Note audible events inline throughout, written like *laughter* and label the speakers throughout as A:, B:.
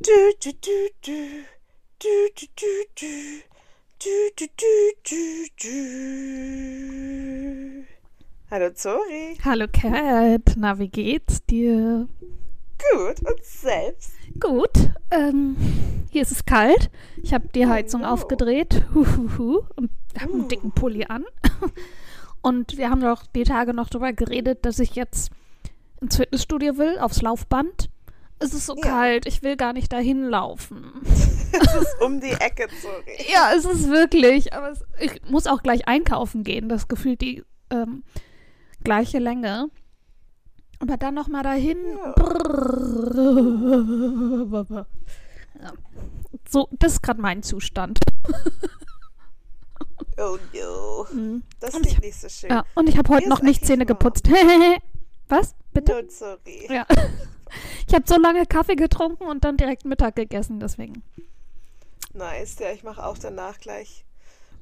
A: Du, du, du, du. Du, du, du, du. Du, du, du, du, du. Hallo Zori.
B: Hallo Kat, na wie geht's dir?
A: Gut, und selbst?
B: Gut, ähm, hier ist es kalt. Ich habe die Heizung
A: Oh.
B: aufgedreht Huhuhu, und habe einen
A: Uh.
B: dicken Pulli an. *laughs* Und wir haben doch die Tage noch darüber geredet, dass ich jetzt ins Fitnessstudio will, aufs Laufband. Es ist so
A: Ja.
B: kalt, ich will gar nicht dahin laufen. *laughs*
A: Es ist um die Ecke, Zori.
B: Ja, es ist wirklich, aber es, ich muss auch gleich einkaufen gehen. Das gefühlt die ähm, gleiche Länge. Aber dann noch mal dahin.
A: Ja.
B: So, das ist gerade mein Zustand.
A: Oh no.
B: Mhm.
A: Das
B: Und ich-
A: nicht so schön.
B: Ja, und ich habe heute
A: Mir
B: noch nicht Zähne geputzt. Was? Bitte?
A: No, sorry.
B: Ja. Ich habe so lange Kaffee getrunken und dann direkt Mittag gegessen, deswegen.
A: Nice, ja, ich mache auch danach gleich.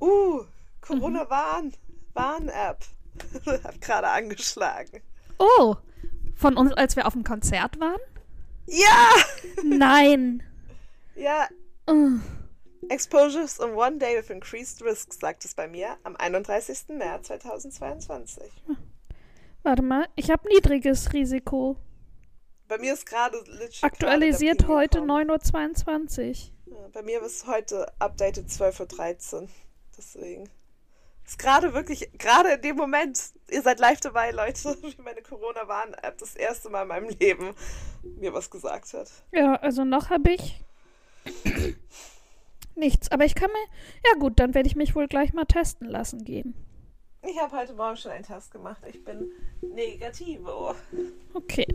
A: Uh,
B: Mhm.
A: Corona-Warn. Warn-App. *laughs* Hab gerade angeschlagen.
B: Oh, von uns, als wir auf dem Konzert waren?
A: Ja!
B: Nein.
A: Ja. Exposures in one day with increased risk, sagt es bei mir am 31. März 2022.
B: Warte mal, ich habe niedriges Risiko.
A: Bei mir ist gerade
B: Aktualisiert heute
A: Ping gekommen.
B: 9.22 Uhr.
A: Ja, bei mir ist heute updated 12.13 Uhr. Deswegen. Ist gerade wirklich, gerade in dem Moment, ihr seid live dabei, Leute, *laughs* wie meine Corona-Warn-App das erste Mal in meinem Leben mir was gesagt hat.
B: Ja, also noch habe ich nichts. Aber ich kann mir. Ja, gut, dann werde ich mich wohl gleich mal testen lassen gehen.
A: Ich habe heute Morgen schon einen Test gemacht. Ich bin negativo.
B: Okay.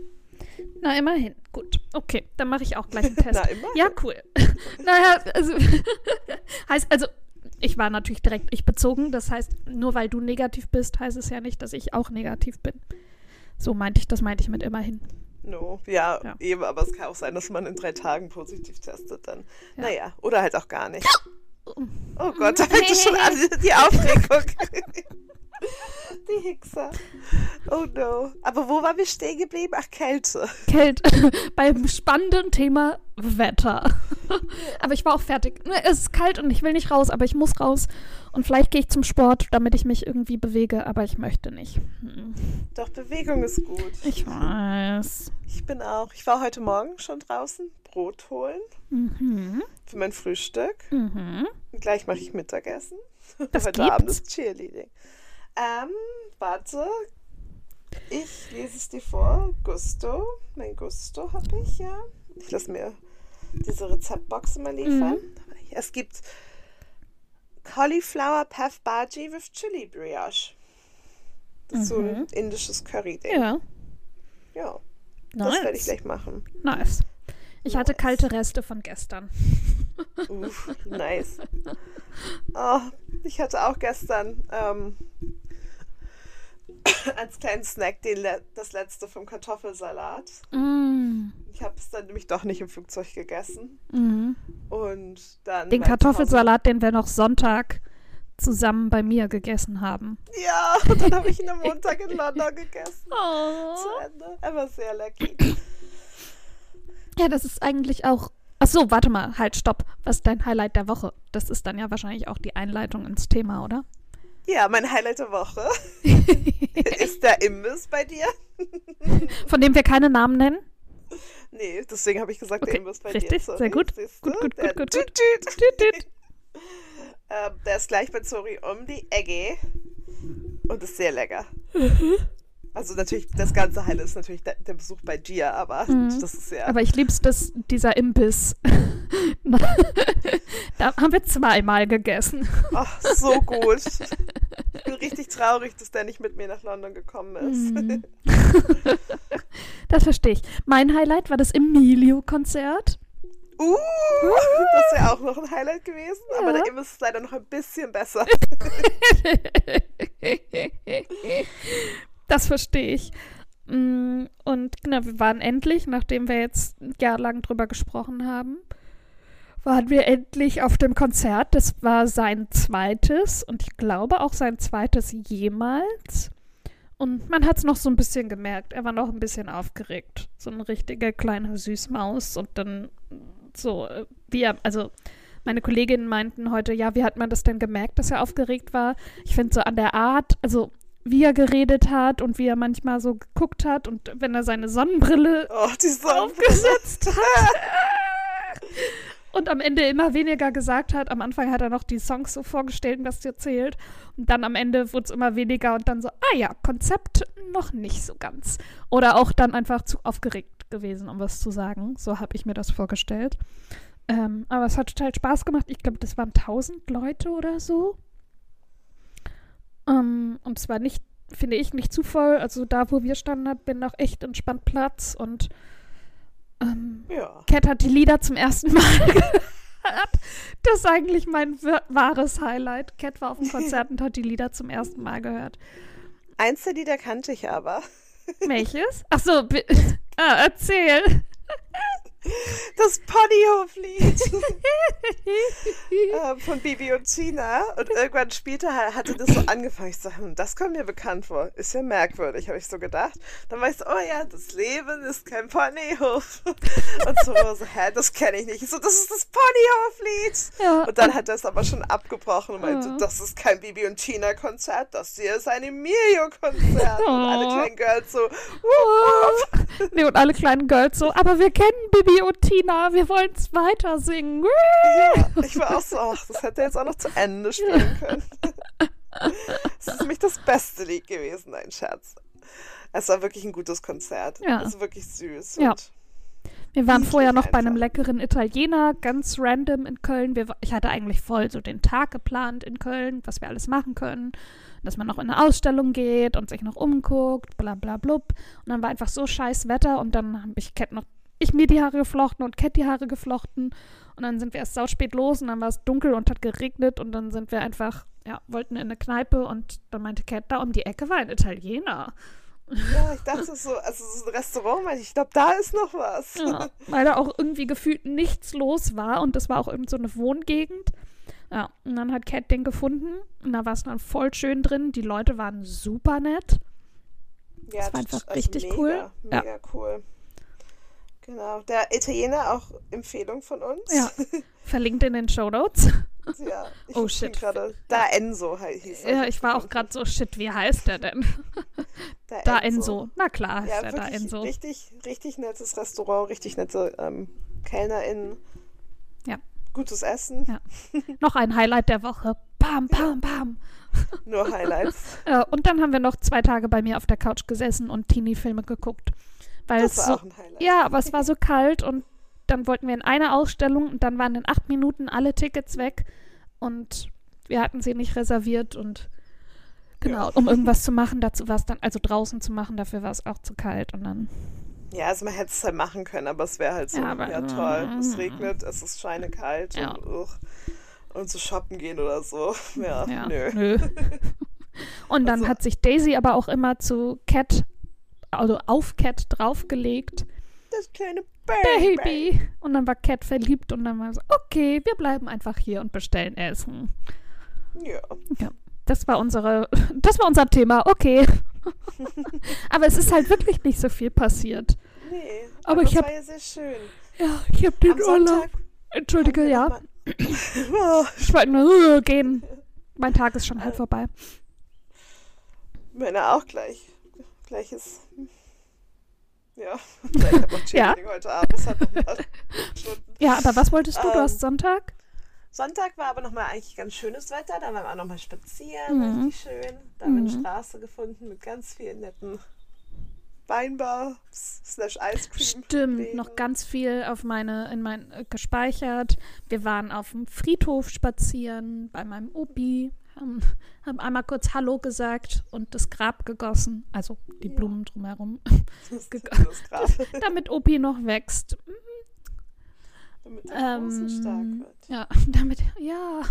B: Na, immerhin. Gut. Okay, dann mache ich auch gleich einen *laughs* Test.
A: Na, immerhin.
B: Ja, cool. *laughs* naja, also. *laughs* heißt, also. Ich war natürlich direkt ich bezogen. Das heißt, nur weil du negativ bist, heißt es ja nicht, dass ich auch negativ bin. So meinte ich, das meinte ich mit immerhin.
A: No, ja,
B: Ja.
A: eben, aber es kann auch sein, dass man in drei Tagen positiv testet dann.
B: Ja.
A: Naja, oder halt auch gar nicht. Oh Gott, da fängt es schon an, die Aufregung. die Hickser. Oh no. Aber wo waren wir stehen geblieben? Ach, Kälte.
B: Kälte. *laughs* Beim spannenden Thema Wetter. *laughs* aber ich war auch fertig. Ne, Es ist kalt und ich will nicht raus, aber ich muss raus. Und vielleicht gehe ich zum Sport, damit ich mich irgendwie bewege, aber ich möchte nicht. Hm.
A: Doch, Bewegung ist gut.
B: Ich weiß.
A: Ich bin auch. Ich war heute Morgen schon draußen Brot holen
B: Mhm.
A: für mein Frühstück.
B: Mhm.
A: Und gleich mache ich Mittagessen.
B: Das
A: heute Abend
B: gibt's?
A: ist Cheerleading. Ähm, warte. Ich lese es dir vor. Gusto. Mein Gusto habe ich ja. Ich lasse mir diese Rezeptbox immer liefern.
B: Mhm.
A: Es gibt Cauliflower Puff Bhaji with Chili Brioche. Das ist so ein indisches Curry-Ding.
B: Mhm. Ja.
A: Ja, das werde ich
B: Nice.
A: gleich machen.
B: Nice. Ich hatte
A: Nice.
B: kalte Reste von gestern.
A: Uff, nice. Oh, *laughs* ich hatte auch gestern ähm, *coughs* als kleinen Snack den das letzte vom Kartoffelsalat.
B: Mm.
A: Ich habe es dann nämlich doch nicht im Flugzeug gegessen.
B: Mhm.
A: Und dann.
B: Den Kartoffelsalat, den wir noch Sonntag zusammen bei mir gegessen haben.
A: Ja, und dann habe ich ihn am Montag in London gegessen. *laughs*
B: Oh.
A: Zu Ende. Er war sehr lecker.
B: Ja, das ist eigentlich auch. Ach so, warte mal, halt, stopp. Was ist dein Highlight der Woche? Das ist dann ja wahrscheinlich auch die Einleitung ins Thema, oder?
A: Ja, mein Highlight der Woche *laughs* ist der Imbiss bei dir.
B: Von dem wir keine Namen nennen?
A: Nee, deswegen habe ich gesagt, der
B: Okay,
A: Imbiss bei
B: richtig,
A: dir. Sorry,
B: sehr gut. Gut, gut,
A: Der
B: gut, gut,
A: Tüt, tüt.
B: Tüt, tüt.
A: Ähm, der ist gleich bei Zori um die Ecke und ist sehr lecker. Also natürlich, das ganze Highlight ist natürlich der, der Besuch bei Gia, aber
B: Mhm.
A: das ist ja...
B: Aber ich lieb's, dass dieser Imbiss. *laughs* da haben wir zweimal gegessen.
A: Ach, so gut. Ich bin *laughs* richtig traurig, dass der nicht mit mir nach London gekommen ist.
B: Mhm. *laughs* Das verstehe ich. Mein Highlight war das Emilio-Konzert.
A: Uh, das wäre auch noch ein Highlight gewesen, aber
B: Ja.
A: der Imbiss ist leider noch ein bisschen besser.
B: Das verstehe ich. Mm, Und genau, wir waren endlich, nachdem wir jetzt ein Jahr lang drüber gesprochen haben, waren wir endlich auf dem Konzert. Das war sein zweites und ich glaube auch sein zweites jemals. Und man hat es noch so ein bisschen gemerkt. Er war noch ein bisschen aufgeregt. So eine richtige kleine Süßmaus. Und dann so, äh, wie er, also meine Kolleginnen meinten heute, ja, wie hat man das denn gemerkt, dass er aufgeregt war? Ich finde so an der Art, also wie er geredet hat und wie er manchmal so geguckt hat und wenn er seine Sonnenbrille,
A: Oh, Sonnenbrille.
B: aufgesetzt *laughs* hat. Und am Ende immer weniger gesagt hat. Am Anfang hat er noch die Songs so vorgestellt und das erzählt. Und dann am Ende wurde es immer weniger und dann so, ah ja, Konzept noch nicht so ganz. Oder auch dann einfach zu aufgeregt gewesen, um was zu sagen. So habe ich mir das vorgestellt. Ähm, aber es hat total Spaß gemacht. Ich glaube, das waren 1000 Leute oder so. Ähm, und es war nicht, finde ich, nicht zu voll. Also da, wo wir standen, hat bin noch echt entspannt Platz und ähm,
A: Ja.
B: Cat hat die Lieder zum ersten Mal *laughs* gehört. Das ist eigentlich mein wa- wahres Highlight. Cat war auf dem Konzert *laughs* und hat die Lieder zum ersten Mal gehört.
A: Eins der Lieder kannte ich aber.
B: Welches? Ach so, bi- *laughs* ah, erzähl.
A: Das Ponyhoflied *laughs* äh, von Bibi und Tina. Und irgendwann später ha- hatte das so angefangen. Ich so, hm, das kommt mir bekannt vor. Ist ja merkwürdig, habe ich so gedacht. Dann war ich so, oh ja, das Leben ist kein Ponyhof. *laughs* Und so, so hä, das kenne ich nicht. Ich so, das ist das Ponyhoflied.
B: Ja,
A: Und dann hat er es aber schon abgebrochen und meinte,
B: Ja.
A: das ist kein Bibi und Tina Konzert, das hier ist ein Emilio-Konzert. Und alle
B: Oh.
A: kleinen Girls so, wupp, wupp.
B: Nee, und alle kleinen Girls so, aber wir kennen Bibi und Tina, wir wollen es weiter singen.
A: Ja, ich war auch so, ach, das hätte er jetzt auch noch zu Ende spielen können. Es ist für mich das beste Lied gewesen, ein Scherz. Es war wirklich ein gutes Konzert.
B: Ja.
A: Es ist wirklich süß.
B: Ja. Wir waren vorher noch bei einem
A: einfach.
B: leckeren Italiener, ganz random in Köln. Wir, ich hatte eigentlich voll so den Tag geplant in Köln, was wir alles machen können. Dass man noch in eine Ausstellung geht und sich noch umguckt, bla bla blub. Und dann war einfach so scheiß Wetter und dann habe ich Cat noch, ich mir die Haare geflochten und Cat die Haare geflochten. Und dann sind wir erst sauspät los und dann war es dunkel und hat geregnet und dann sind wir einfach, ja, wollten in eine Kneipe und dann meinte Cat, da um die Ecke war ein Italiener.
A: ja, ich dachte so, also so ein Restaurant, ich, glaube, da ist noch was.
B: Ja, weil da auch irgendwie gefühlt nichts los war und das war auch irgend so eine Wohngegend. Ja, und dann hat Cat den gefunden und da war es dann voll schön drin. Die Leute waren super nett.
A: Ja,
B: Das war einfach richtig
A: mega,
B: cool. Ja.
A: Mega cool. Genau. Der Italiener auch Empfehlung von uns.
B: Ja. *laughs* Verlinkt in den Show Notes.
A: ja ich
B: Oh, shit.
A: gerade. Da Enzo hieß er.
B: Ja, ich war auch gerade so, shit, wie heißt der denn?
A: Da
B: Da Enso. Na klar ist
A: Ja,
B: der da Enso.
A: richtig, richtig nettes Restaurant, richtig nette ähm, KellnerInnen.
B: Ja.
A: Gutes Essen,
B: Ja. Noch ein Highlight der Woche. Bam, bam, bam.
A: nur Highlights. *laughs*
B: Äh, und dann haben wir noch zwei Tage bei mir auf der Couch gesessen und Teenie-Filme geguckt. Weil
A: Das war
B: so
A: auch ein Highlight.
B: Ja, aber es war so kalt und dann wollten wir in eine Ausstellung und dann waren in acht Minuten alle Tickets weg und wir hatten sie nicht reserviert und genau,
A: Ja.
B: um irgendwas zu machen, dazu war es dann, also draußen zu machen, dafür war es auch zu kalt und dann,
A: Ja, also man hätte es halt machen können, aber es wäre halt so,
B: Ja,
A: ja,
B: aber-
A: toll, es regnet, es ist scheinekalt
B: Ja.
A: und, ugh, und zu shoppen gehen oder so. *laughs* Ja,
B: ja,
A: nö.
B: nö. *laughs* und dann
A: Also-
B: hat sich Daisy aber auch immer zu Cat, also auf Cat draufgelegt.
A: Das kleine Baby.
B: Baby! Und dann war Cat verliebt und dann war so, okay, wir bleiben einfach hier und bestellen Essen.
A: Ja.
B: Das war unsere, das war unser Thema, okay. *laughs* Aber es ist halt wirklich nicht so viel passiert.
A: Nee,
B: Aber
A: aber,
B: ich
A: es
B: hab-
A: war ja sehr schön.
B: Ja, ich habe den
A: Am
B: Urlaub. Entschuldige, ja. *laughs* Ich wollte nur äh, gehen. Mein Tag ist schon halb vorbei.
A: Meiner auch gleich. Gleiches. Ja, ich habe noch
B: Ja.
A: Heute Abend. Das hat noch ein paar Stunden.
B: Ja, aber was wolltest du? Du
A: Ähm,
B: hast Sonntag?
A: Sonntag war aber nochmal eigentlich ganz schönes Wetter. Da waren wir auch nochmal spazieren.
B: Mhm.
A: Richtig schön. Da haben wir eine
B: Mhm.
A: Straße gefunden mit ganz vielen netten Weinbars slash Cream.
B: Stimmt,
A: Läden.
B: noch ganz viel auf meine, in mein äh, gespeichert. Wir waren auf dem Friedhof spazieren bei meinem Opi, haben, haben einmal kurz Hallo gesagt und das Grab gegossen, also die
A: Ja.
B: Blumen drumherum, *laughs*
A: Das, *laughs* das *laughs*
B: damit Opi noch wächst.
A: damit der Große stark
B: Ähm,
A: wird.
B: ja, damit, ja.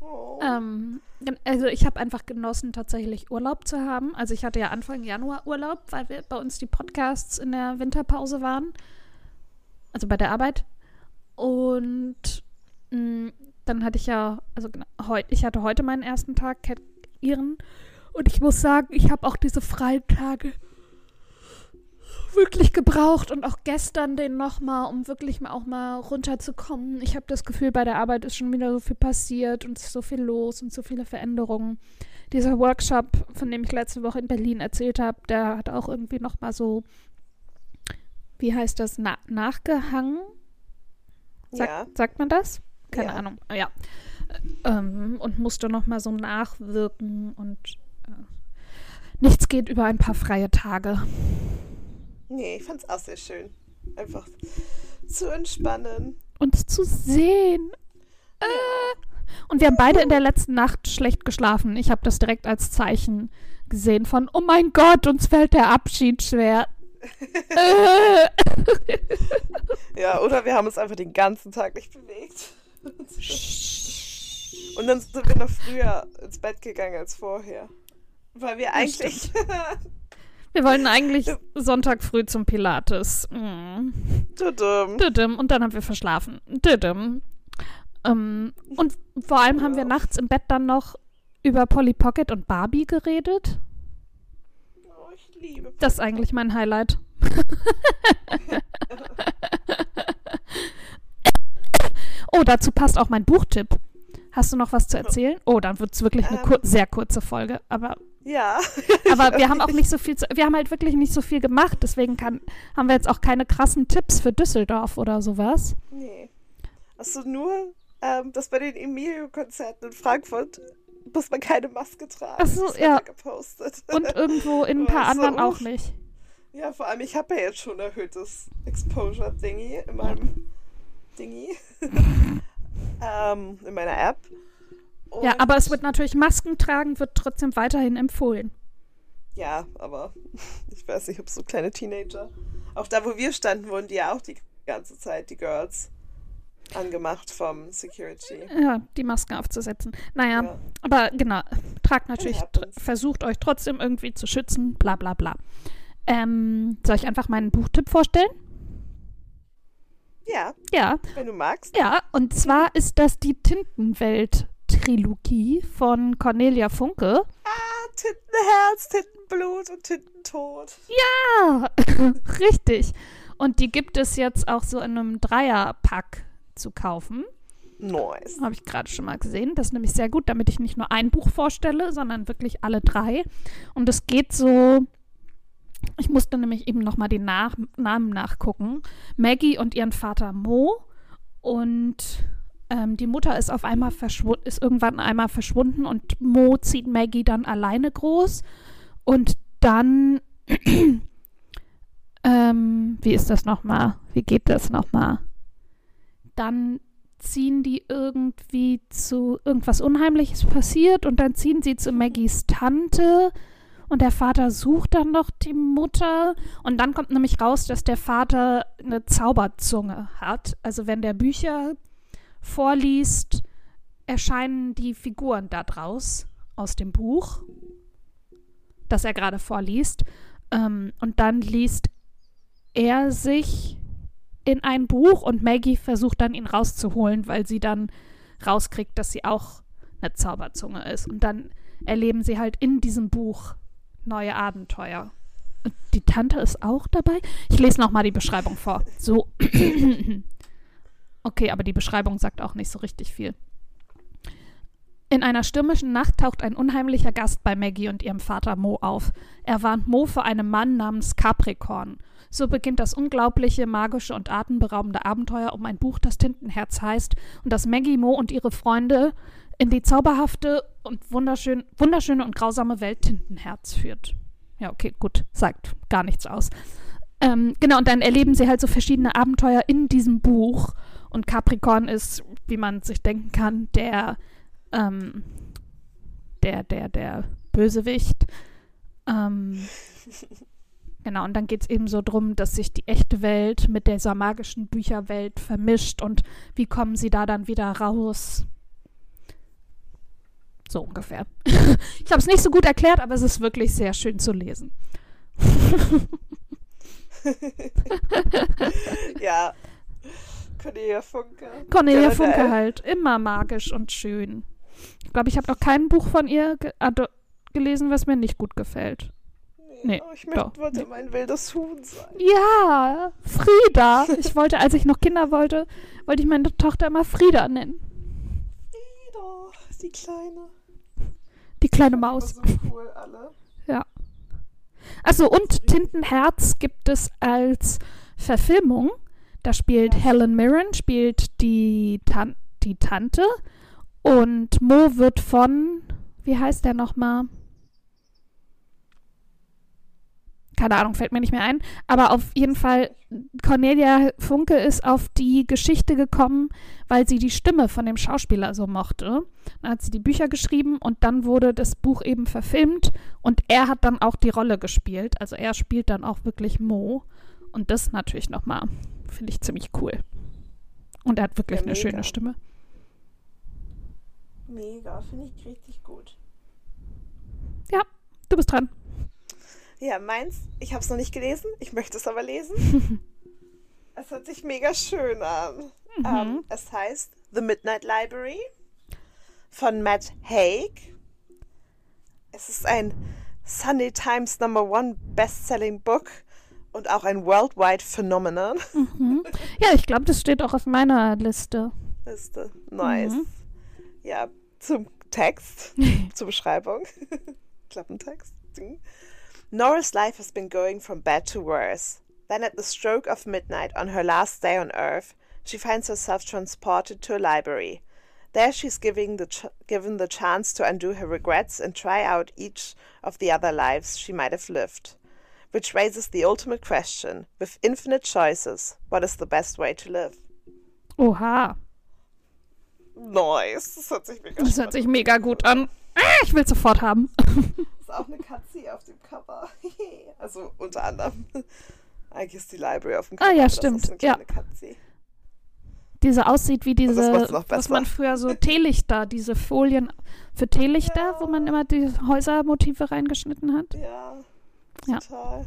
A: Oh.
B: Ähm, also ich habe einfach genossen, tatsächlich Urlaub zu haben. Also ich hatte ja Anfang Januar Urlaub, weil wir bei uns die Podcasts in der Winterpause waren. Also bei der Arbeit. Und mh, dann hatte ich ja, also heute, ich hatte heute meinen ersten Tag, Cat ihren. Und ich muss sagen, ich habe auch diese freien Tage wirklich gebraucht und auch gestern den nochmal, um wirklich mal auch mal runterzukommen. Ich habe das Gefühl, bei der Arbeit ist schon wieder so viel passiert und so viel los und so viele Veränderungen. Dieser Workshop, von dem ich letzte Woche in Berlin erzählt habe, der hat auch irgendwie nochmal so, wie heißt das, na nachgehangen? Sag,
A: ja.
B: Sagt man das? Keine
A: Ja.
B: Ahnung. Ja. Ähm, und musste nochmal so nachwirken und äh, nichts geht über ein paar freie Tage.
A: Nee, ich fand's auch sehr schön. Einfach zu entspannen.
B: uns zu sehen. Äh. Und wir haben beide in der letzten Nacht schlecht geschlafen. Ich habe das direkt als Zeichen gesehen von, oh mein Gott, uns fällt der Abschied schwer. *laughs* äh.
A: Ja, oder wir haben uns einfach den ganzen Tag nicht bewegt. Und dann sind wir noch früher ins Bett gegangen als vorher. Weil wir eigentlich.
B: Wir wollten eigentlich *laughs* Sonntag früh zum Pilates.
A: Tudum.
B: Düdüm. Und dann haben wir verschlafen. Düdüm. Ähm, und vor allem haben wir nachts im Bett dann noch über Polly Pocket und Barbie geredet.
A: Oh, ich liebe.
B: Das ist eigentlich mein Highlight. *laughs* *laughs* oh, dazu passt auch mein Buchtipp. Hast du noch was zu erzählen? Oh, dann wird es wirklich eine
A: Ähm.
B: kur sehr kurze Folge. Aber,
A: Ja.
B: aber wir *laughs* haben auch nicht so viel, zu, wir haben halt wirklich nicht so viel gemacht. Deswegen kann, haben wir jetzt auch keine krassen Tipps für Düsseldorf oder sowas.
A: Nee. Hast du nur, ähm, dass bei den Emilio-Konzerten in Frankfurt muss man keine Maske tragen.
B: Ach so, ja.
A: gepostet.
B: Und irgendwo in ein *laughs* paar
A: du,
B: anderen auch nicht.
A: Ja, vor allem, ich habe ja jetzt schon erhöhtes Exposure-Dingy in meinem Dingy. *laughs* ähm, in meiner App.
B: Ja,
A: Und-
B: aber es wird natürlich Masken tragen, wird trotzdem weiterhin empfohlen.
A: Ja, aber *laughs* ich weiß nicht, ob so kleine Teenager. Auch da, wo wir standen, wurden die ja auch die ganze Zeit, die Girls, angemacht vom Security.
B: Ja, die Masken aufzusetzen. Naja,
A: Ja.
B: aber genau, tragt natürlich, versucht euch trotzdem irgendwie zu schützen, bla bla bla. Ähm, soll ich einfach meinen Buchtipp vorstellen?
A: Ja,
B: Ja,
A: wenn du magst.
B: ja, und zwar ist das die Tintenwelt-Trilogie von Cornelia Funke.
A: Ah, Tintenherz, Tintenblut und Tintentod.
B: Ja, *laughs* richtig. Und die gibt es jetzt auch so in einem Dreierpack zu kaufen.
A: Nice.
B: Habe ich gerade schon mal gesehen. Das ist nämlich sehr gut, damit ich nicht nur ein Buch vorstelle, sondern wirklich alle drei. Und es geht so. Ich musste nämlich eben nochmal den Nach Namen nachgucken. Maggie und ihren Vater Mo. Und ähm, die Mutter ist auf einmal verschwunden, ist irgendwann einmal verschwunden und Mo zieht Maggie dann alleine groß. Und dann. *clears throat* ähm, wie ist das nochmal? Wie geht das nochmal? Dann ziehen die irgendwie zu irgendwas Unheimliches passiert und dann ziehen sie zu Maggies Tante und der Vater sucht dann noch die Mutter und dann kommt nämlich raus, dass der Vater eine Zauberzunge hat. Also wenn der Bücher vorliest, erscheinen die Figuren da draus aus dem Buch, das er gerade vorliest. Ähm, und dann liest er sich in ein Buch und Maggie versucht dann ihn rauszuholen, weil sie dann rauskriegt, dass sie auch eine Zauberzunge ist. Und dann erleben sie halt in diesem Buch neue Abenteuer. Und die Tante ist auch dabei. Ich lese nochmal die Beschreibung vor. So. *coughs* okay, aber die Beschreibung sagt auch nicht so richtig viel. In einer stürmischen Nacht taucht ein unheimlicher Gast bei Maggie und ihrem Vater Mo auf. Er warnt Mo vor einem Mann namens Capricorn. So beginnt das unglaubliche, magische und atemberaubende Abenteuer um ein Buch, das Tintenherz heißt und das Maggie, Mo und ihre Freunde in die zauberhafte und wunderschön, wunderschöne und grausame Welt Tintenherz führt. Ja, okay, gut, sagt gar nichts aus. Ähm, genau, und dann erleben sie halt so verschiedene Abenteuer in diesem Buch. Und Capricorn ist, wie man sich denken kann, der, ähm, der, der, der Bösewicht. Ähm, *laughs* Genau, und dann geht es eben so drum, dass sich die echte Welt mit dieser magischen Bücherwelt vermischt und wie kommen sie da dann wieder raus? So ungefähr. *laughs* ich habe es nicht so gut erklärt, aber es ist wirklich sehr schön zu lesen. *laughs*
A: ja. Cornelia Funke.
B: Cornelia
A: Generell.
B: Funke halt, immer magisch und schön. Ich glaube, ich habe noch kein Buch von ihr ge gelesen, was mir nicht gut gefällt.
A: Nee,
B: Nee,
A: ich möchte, wollte mein wildes Huhn sein.
B: Ja, Frieda. Ich wollte, als ich noch Kinder wollte, wollte ich meine Tochter immer Frieda nennen.
A: Frieda, die Kleine.
B: Kleine Maus.
A: so cool alle.
B: Achso, und Tintenherz gibt es als Verfilmung. Da spielt Helen Mirren, spielt die, Tan die Tante. Und Mo wird von, wie heißt der nochmal? Keine Ahnung, fällt mir nicht mehr ein. Aber auf jeden Fall, Cornelia Funke ist auf die Geschichte gekommen, weil sie die Stimme von dem Schauspieler so mochte. Dann hat sie die Bücher geschrieben und dann wurde das Buch eben verfilmt und er hat dann auch die Rolle gespielt. Also er spielt dann auch wirklich Mo. Und das natürlich nochmal, finde ich ziemlich cool. Und er hat wirklich
A: Ja,
B: eine schöne Stimme.
A: Mega, finde ich richtig gut.
B: Du bist dran.
A: Ja, meins, ich habe es noch nicht gelesen, ich möchte es aber lesen. *laughs* es hört sich mega schön an.
B: Mhm.
A: Ähm, es heißt The Midnight Library von Matt Haig. Es ist ein Sunday Times Number One Bestselling Book und auch ein Worldwide Phenomenon.
B: Mhm. Ja, ich glaube, das steht auch auf meiner Liste.
A: Liste. Nice.
B: Mhm.
A: Ja, zum Text, *laughs* zur Beschreibung. *laughs* Klappentext. Ding. Nora's life has been going from bad to worse. Then, at the stroke of midnight on her last day on Earth, she finds herself transported to a library. There, she's giving the ch- given the chance to undo her regrets and try out each of the other lives she might have lived. Which raises the ultimate question with infinite choices, what is the best way to live?
B: Oha,
A: Nice. Das hört sich mega
B: das hört sich mega gut an. Ah, ich will sofort haben. *laughs*
A: ist auch eine Katze auf dem Cover. *laughs* also unter anderem. Eigentlich ist die Library auf dem
B: Ah,
A: Cover.
B: ja,
A: aber das
B: stimmt.
A: ist eine
B: Ja.
A: Katze.
B: Diese aussieht wie diese,
A: noch
B: was man früher so Teelichter, diese Folien für Teelichter,
A: Ja.
B: wo man immer die Häusermotive reingeschnitten hat.
A: Ja.
B: Ja.
A: Total.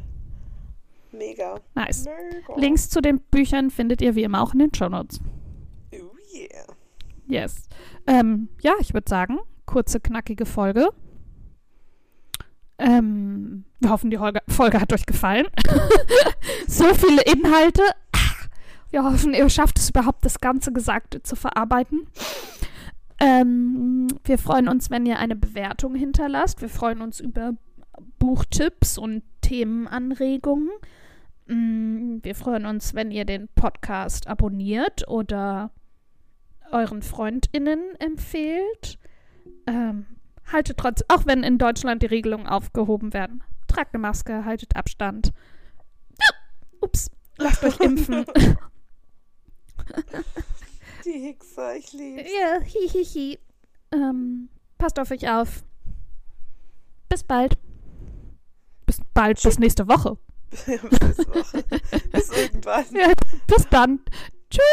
A: Mega.
B: Nice.
A: Mega.
B: Links zu den Büchern findet ihr wie immer auch in den Shownotes.
A: Oh yeah.
B: Yes. Ähm, ja, ich würde sagen, kurze, knackige Folge. Ähm, wir hoffen, die Folge, hat euch gefallen. *laughs* so viele Inhalte. Wir hoffen, ihr schafft es überhaupt, das ganze Gesagte zu verarbeiten. Ähm, wir freuen uns, wenn ihr eine Bewertung hinterlasst. Wir freuen uns über Buchtipps und Themenanregungen. Mm, Wir freuen uns, wenn ihr den Podcast abonniert oder euren FreundInnen empfehlt. Ähm, haltet trotz, auch wenn in Deutschland die Regelungen aufgehoben werden. Tragt eine Maske, haltet Abstand. Ups, lasst euch impfen. *laughs*
A: Die Hickser, ich lieb's.
B: ja, hihihi. Ähm, passt auf euch auf. Bis bald. Bis bald, bis nächste Woche. *laughs*
A: Bis Woche. *laughs* Bis irgendwann.
B: Ja, bis dann. Tschüss.